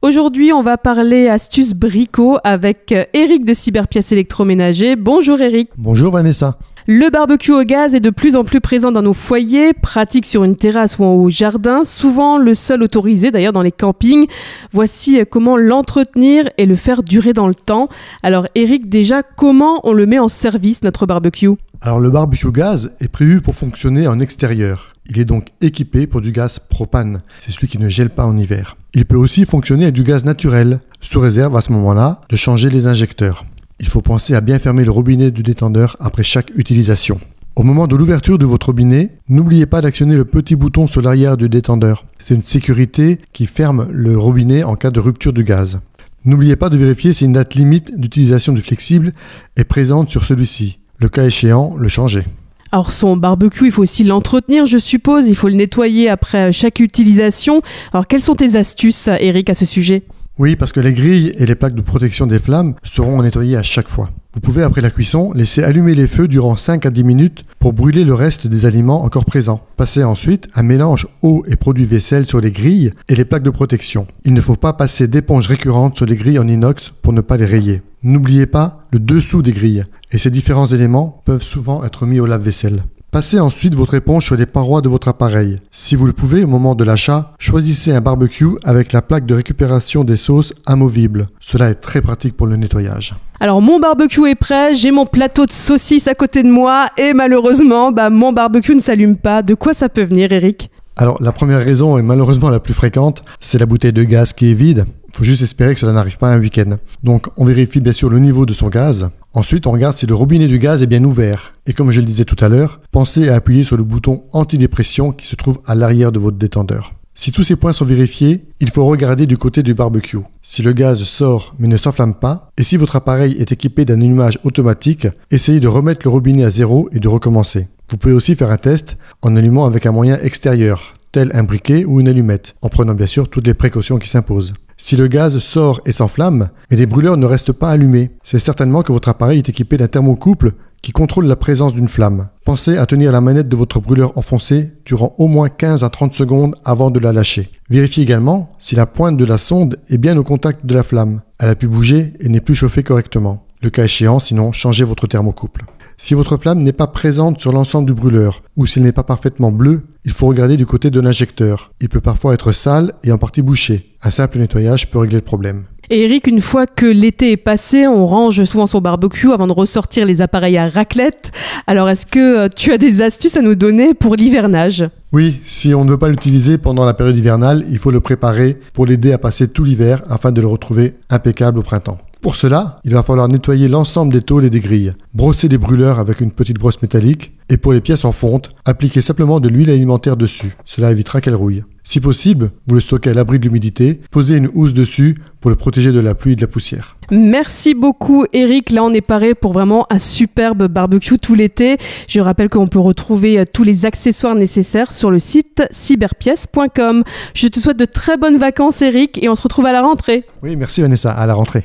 Aujourd'hui, on va parler astuces bricot avec Eric de Cyberpièces électroménager. Bonjour Eric. Bonjour Vanessa. Le barbecue au gaz est de plus en plus présent dans nos foyers, pratique sur une terrasse ou en haut jardin, souvent le seul autorisé d'ailleurs dans les campings. Voici comment l'entretenir et le faire durer dans le temps. Alors Eric, déjà, comment on le met en service notre barbecue? Alors le barbecue gaz est prévu pour fonctionner en extérieur. Il est donc équipé pour du gaz propane. C'est celui qui ne gèle pas en hiver. Il peut aussi fonctionner avec du gaz naturel, sous réserve à ce moment-là de changer les injecteurs il faut penser à bien fermer le robinet du détendeur après chaque utilisation. Au moment de l'ouverture de votre robinet, n'oubliez pas d'actionner le petit bouton sur l'arrière du détendeur. C'est une sécurité qui ferme le robinet en cas de rupture du gaz. N'oubliez pas de vérifier si une date limite d'utilisation du flexible est présente sur celui-ci. Le cas échéant, le changer. Alors son barbecue, il faut aussi l'entretenir, je suppose. Il faut le nettoyer après chaque utilisation. Alors quelles sont tes astuces, Eric, à ce sujet? Oui, parce que les grilles et les plaques de protection des flammes seront nettoyées à chaque fois. Vous pouvez, après la cuisson, laisser allumer les feux durant 5 à 10 minutes pour brûler le reste des aliments encore présents. Passez ensuite un mélange eau et produit vaisselle sur les grilles et les plaques de protection. Il ne faut pas passer d'éponges récurrentes sur les grilles en inox pour ne pas les rayer. N'oubliez pas le dessous des grilles, et ces différents éléments peuvent souvent être mis au lave-vaisselle. Passez ensuite votre éponge sur les parois de votre appareil. Si vous le pouvez, au moment de l'achat, choisissez un barbecue avec la plaque de récupération des sauces amovible. Cela est très pratique pour le nettoyage. Alors mon barbecue est prêt, j'ai mon plateau de saucisses à côté de moi et malheureusement, bah, mon barbecue ne s'allume pas. De quoi ça peut venir, Eric? Alors la première raison, et malheureusement la plus fréquente, c'est la bouteille de gaz qui est vide. Faut juste espérer que cela n'arrive pas un week-end. Donc on vérifie bien sûr le niveau de son gaz. Ensuite on regarde si le robinet du gaz est bien ouvert. Et comme je le disais tout à l'heure, pensez à appuyer sur le bouton antidépression qui se trouve à l'arrière de votre détendeur. Si tous ces points sont vérifiés, il faut regarder du côté du barbecue. Si le gaz sort mais ne s'enflamme pas, et si votre appareil est équipé d'un allumage automatique, essayez de remettre le robinet à zéro et de recommencer. Vous pouvez aussi faire un test en allumant avec un moyen extérieur, tel un briquet ou une allumette, en prenant bien sûr toutes les précautions qui s'imposent. Si le gaz sort et s'enflamme, mais les brûleurs ne restent pas allumés, c'est certainement que votre appareil est équipé d'un thermocouple qui contrôle la présence d'une flamme. Pensez à tenir la manette de votre brûleur enfoncée durant au moins 15 à 30 secondes avant de la lâcher. Vérifiez également si la pointe de la sonde est bien au contact de la flamme. Elle a pu bouger et n'est plus chauffée correctement. Le cas échéant, sinon, changez votre thermocouple. Si votre flamme n'est pas présente sur l'ensemble du brûleur, ou s'il n'est pas parfaitement bleu, il faut regarder du côté de l'injecteur. Il peut parfois être sale et en partie bouché. Un simple nettoyage peut régler le problème. Et Eric, une fois que l'été est passé, on range souvent son barbecue avant de ressortir les appareils à raclette. Alors est-ce que euh, tu as des astuces à nous donner pour l'hivernage? Oui, si on ne veut pas l'utiliser pendant la période hivernale, il faut le préparer pour l'aider à passer tout l'hiver afin de le retrouver impeccable au printemps. Pour cela, il va falloir nettoyer l'ensemble des tôles et des grilles, brosser des brûleurs avec une petite brosse métallique, et pour les pièces en fonte, appliquer simplement de l'huile alimentaire dessus. Cela évitera qu'elle rouille. Si possible, vous le stockez à l'abri de l'humidité, posez une housse dessus pour le protéger de la pluie et de la poussière. Merci beaucoup Eric, là on est paré pour vraiment un superbe barbecue tout l'été. Je rappelle qu'on peut retrouver euh, tous les accessoires nécessaires sur le site cyberpièce.com. Je te souhaite de très bonnes vacances Eric et on se retrouve à la rentrée. Oui, merci Vanessa, à la rentrée.